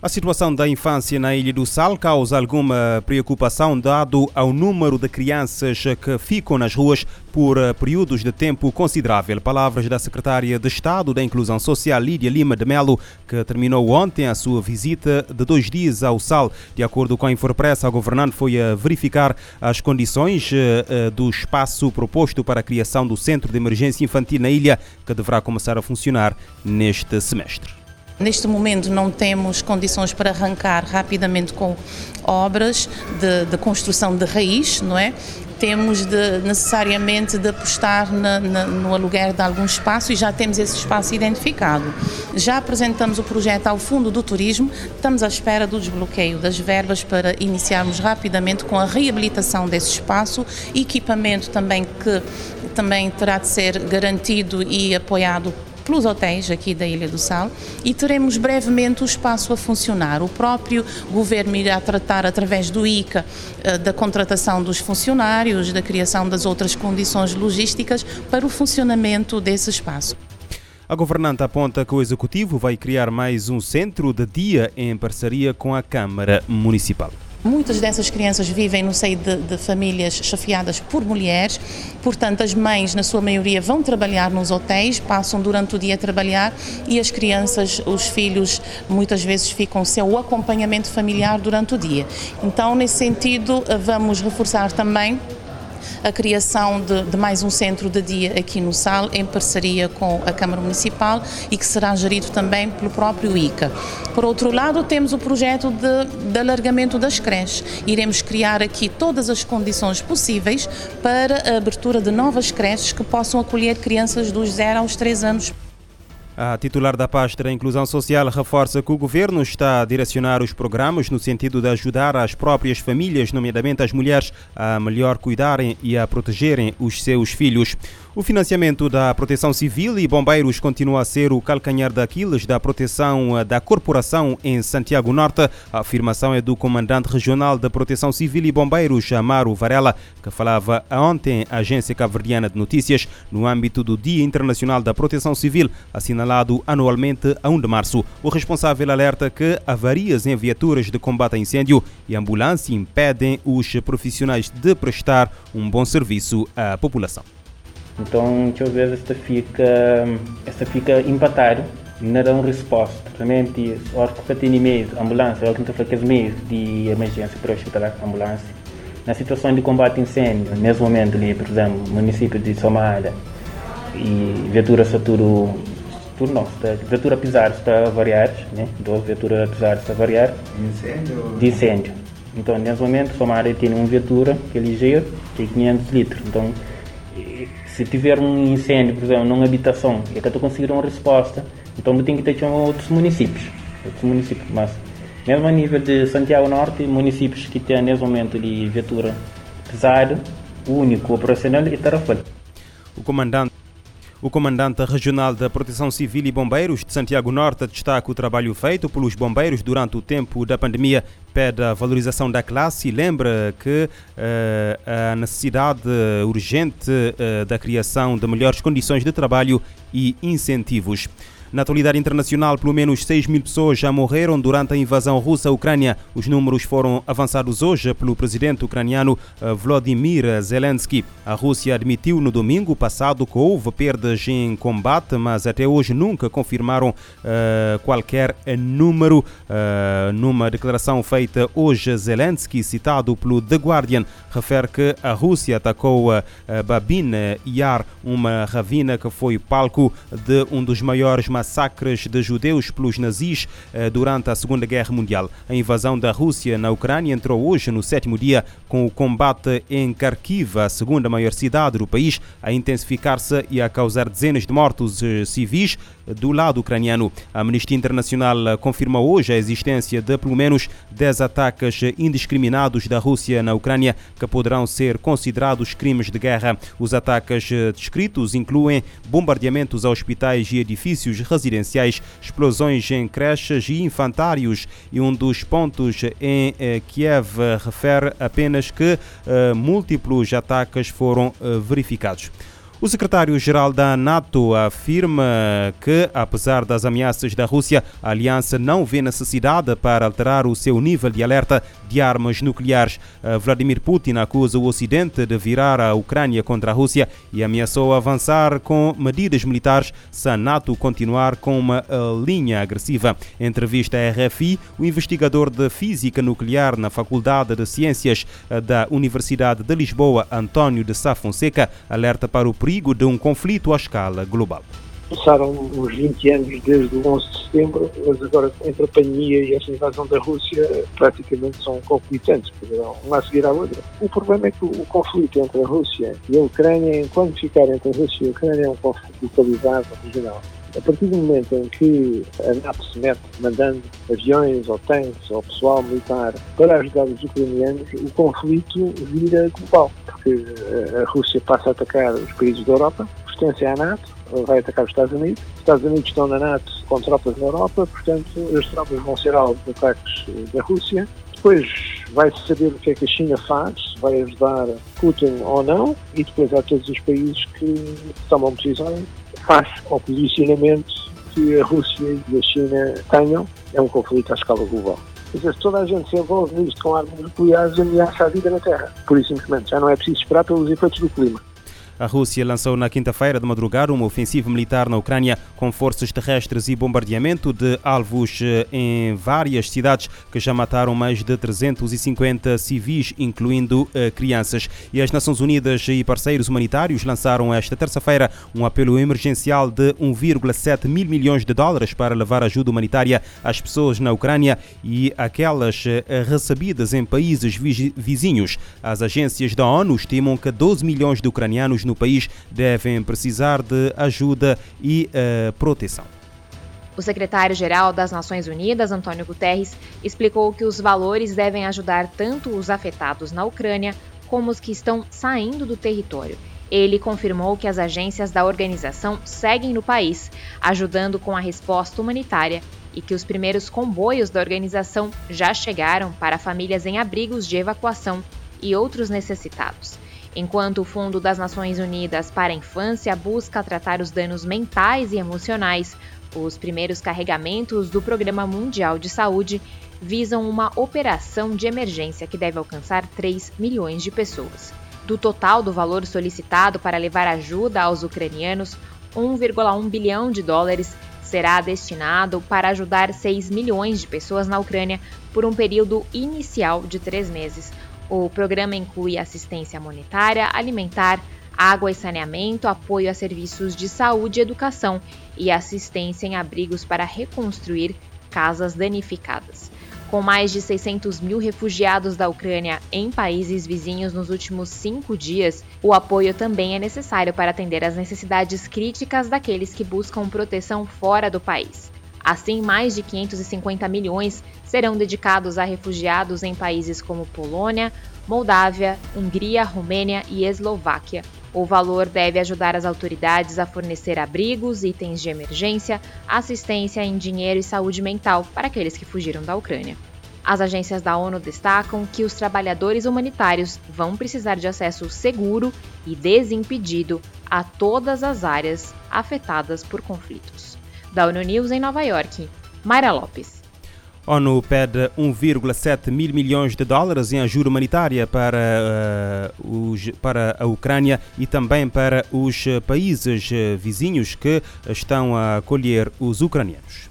A situação da infância na Ilha do Sal causa alguma preocupação, dado ao número de crianças que ficam nas ruas por eh, períodos de tempo considerável. Palavras da secretária de Estado da Inclusão Social, Lídia Lima de Melo, que terminou ontem a sua visita de dois dias ao Sal. De acordo com a Infopressa, a governante foi a verificar as condições eh, eh, do espaço proposto para a criação do Centro de Emergência Infantil na ilha, que deverá começar a funcionar neste semestre. Neste momento não temos condições para arrancar rapidamente com obras de, de construção de raiz, não é? Temos de, necessariamente de apostar na, na, no aluguer de algum espaço e já temos esse espaço identificado. Já apresentamos o projeto ao Fundo do Turismo, estamos à espera do desbloqueio das verbas para iniciarmos rapidamente com a reabilitação desse espaço, equipamento também que também terá de ser garantido e apoiado pelos hotéis aqui da Ilha do Sal e teremos brevemente o espaço a funcionar. O próprio governo irá tratar através do ICA eh, da contratação dos funcionários, da criação das outras condições logísticas para o funcionamento desse espaço. A governante aponta que o executivo vai criar mais um centro de dia em parceria com a Câmara Municipal. Muitas dessas crianças vivem no seio de, de, famílias chefiadas por mulheres, portanto, as mães, na sua maioria, vão trabalhar nos hotéis, passam durante o dia a trabalhar e as crianças, os filhos, muitas vezes ficam sem o acompanhamento familiar durante o dia. Então, nesse sentido, vamos reforçar também a criação de, de, mais um centro de dia aqui no SAL, em parceria com a Câmara Municipal e que será gerido também pelo próprio ICA. Por outro lado, temos o projeto de, de alargamento das creches. Iremos criar aqui todas as condições possíveis para a abertura de novas creches que possam acolher crianças dos 0 aos 3 anos. A titular da pasta Inclusão Social reforça que o governo está a direcionar os programas no sentido de ajudar as próprias famílias, nomeadamente as mulheres, a melhor cuidarem e a protegerem os seus filhos. O financiamento da proteção civil e bombeiros continua a ser o calcanhar daqueles da proteção da corporação em Santiago Norte. A afirmação é do comandante regional da proteção civil e bombeiros, Amaro Varela, que falava ontem à agência caverdiana de notícias no âmbito do Dia Internacional da Proteção Civil, assinalado anualmente a 1 de março. O responsável alerta que avarias em viaturas de combate a incêndio e ambulância impedem os profissionais de prestar um bom serviço à população. Então, muitas vezes esta fica, esta fica empatar, não uma resposta. Realmente, hora que meios, ambulância, a hora que tem meios de emergência para hospitalar ambulância. Na situação de combate a incêndio, nesse momento ali, por exemplo, município de Somada e viatura Saturo, Saturo não, está, viatura está a variar, né? Do viatura está a variar. Incêndio? De incêndio. Então, nesse momento, Somada tem uma viatura que é ligeira, tem 500 litros. Então, se tiver um incêndio, por exemplo, numa habitação, e é que eu estou conseguindo uma resposta, então eu tenho que ter outros municípios. Outros municípios, mas mesmo a nível de Santiago Norte, municípios que têm nesse momento de viatura pesada, o único operacional é Tarrafal. O comandante o comandante regional da Proteção Civil e Bombeiros de Santiago Norte destaca o trabalho feito pelos bombeiros durante o tempo da pandemia, pede a valorização da classe e lembra que uh, a necessidade urgente uh, da criação de melhores condições de trabalho e incentivos. Na atualidade internacional, pelo menos 6 mil pessoas já morreram durante a invasão russa à Ucrânia. Os números foram avançados hoje pelo presidente ucraniano eh, Vladimir Zelensky. A Rússia admitiu no domingo passado que houve perdas em combate, mas até hoje nunca confirmaram uh, qualquer número. Uh, numa declaração feita hoje, Zelensky, citado pelo The Guardian, refere que a Rússia atacou uh, Babin Yar, uma ravina que foi palco de um dos maiores massacres de judeus pelos nazis eh, durante a Segunda Guerra Mundial. A invasão da Rússia na Ucrânia entrou hoje no sétimo dia, com o combate em Kharkiv, a segunda maior cidade do país, a intensificar-se e a causar dezenas de mortos eh, civis do lado ucraniano. A Amnistia Internacional confirmou hoje a existência de pelo menos 10 ataques indiscriminados da Rússia na Ucrânia que poderão ser considerados crimes de guerra. Os ataques descritos incluem bombardeamentos a hospitais e edifícios residenciais, explosões em creches e infantários e um dos pontos em eh, Kiev refere apenas que uh, múltiplos ataques foram uh, verificados. O secretário-geral da NATO afirma que, apesar das ameaças da Rússia, a aliança não vê necessidade para alterar o seu nível de alerta de armas nucleares. Eh, Vladimir Putin acusa o Ocidente de virar a Ucrânia contra a Rússia e ameaçou avançar com medidas militares se a NATO continuar com uma eh, linha agressiva. Em entrevista à RFI, o investigador de física nuclear na Faculdade de Ciências eh, da Universidade de Lisboa, António de Sá Fonseca, alerta para o perigo de um conflito à escala global. Passaram uns 20 anos desde o 11 de setembro, mas agora entre a pandemia e esta invasão da Rússia praticamente são concomitantes, um a seguir à outra. O problema é que o conflito entre a Rússia e a Ucrânia, enquanto ficar entre a Rússia e a Ucrânia, é um conflito localizado regional. A partir do momento em que a NATO se mete mandando aviões ou tanques ou pessoal militar para ajudar os ucranianos, o conflito vira global, porque a Rússia passa a atacar os países da Europa, pertence à NATO, vai atacar os Estados Unidos. Os Estados Unidos estão na NATO com tropas na Europa, portanto, as tropas vão ser alvo de ataques da Rússia. Depois vai-se saber o que é que a China faz, vai ajudar Putin ou não, e depois há todos os países que tomam decisões face ao posicionamento que a Rússia e a China tenham. É um conflito à escala global. Quer dizer, se toda a gente se envolve nisto com armas nucleares, ameaça a vida na Terra. Por isso, simplesmente, já não é preciso esperar pelos efeitos do clima. A Rússia lançou na quinta-feira de madrugada uma ofensiva militar na Ucrânia com forças terrestres e bombardeamento de alvos eh, em várias cidades que já mataram mais de 350 civis, incluindo eh, crianças. E as Nações Unidas e parceiros humanitários lançaram esta terça-feira um apelo emergencial de 1,7 mil milhões de dólares para levar ajuda humanitária às pessoas na Ucrânia e aquelas eh, recebidas em países vizinhos. As agências da ONU estimam que 12 milhões de ucranianos no país devem precisar de ajuda e uh, proteção. O secretário-geral das Nações Unidas, Antônio Guterres, explicou que os valores devem ajudar tanto os afetados na Ucrânia como os que estão saindo do território. Ele confirmou que as agências da organização seguem no país, ajudando com a resposta humanitária e que os primeiros comboios da organização já chegaram para famílias em abrigos de evacuação e outros necessitados. Enquanto o Fundo das Nações Unidas para a Infância busca tratar os danos mentais e emocionais, os primeiros carregamentos do Programa Mundial de Saúde visam uma operação de emergência que deve alcançar 3 milhões de pessoas. Do total do valor solicitado para levar ajuda aos ucranianos, 1,1 bilhão de dólares será destinado para ajudar 6 milhões de pessoas na Ucrânia por um período inicial de três meses, o programa inclui assistência monetária, alimentar, água e saneamento, apoio a serviços de saúde e educação e assistência em abrigos para reconstruir casas danificadas. Com mais de 600 mil refugiados da Ucrânia em países vizinhos nos últimos cinco dias, o apoio também é necessário para atender às necessidades críticas daqueles que buscam proteção fora do país. Assim, mais de 550 milhões serão dedicados a refugiados em países como Polônia, Moldávia, Hungria, Romênia e Eslováquia. O valor deve ajudar as autoridades a fornecer abrigos, itens de emergência, assistência em dinheiro e saúde mental para aqueles que fugiram da Ucrânia. As agências da ONU destacam que os trabalhadores humanitários vão precisar de acesso seguro e desimpedido a todas as áreas afetadas por conflitos. Da ONU News em Nova York, Mayra Lopes. ONU pede 1,7 mil milhões de dólares em ajuda humanitária para, uh, os, para a Ucrânia e também para os países vizinhos que estão a acolher os ucranianos.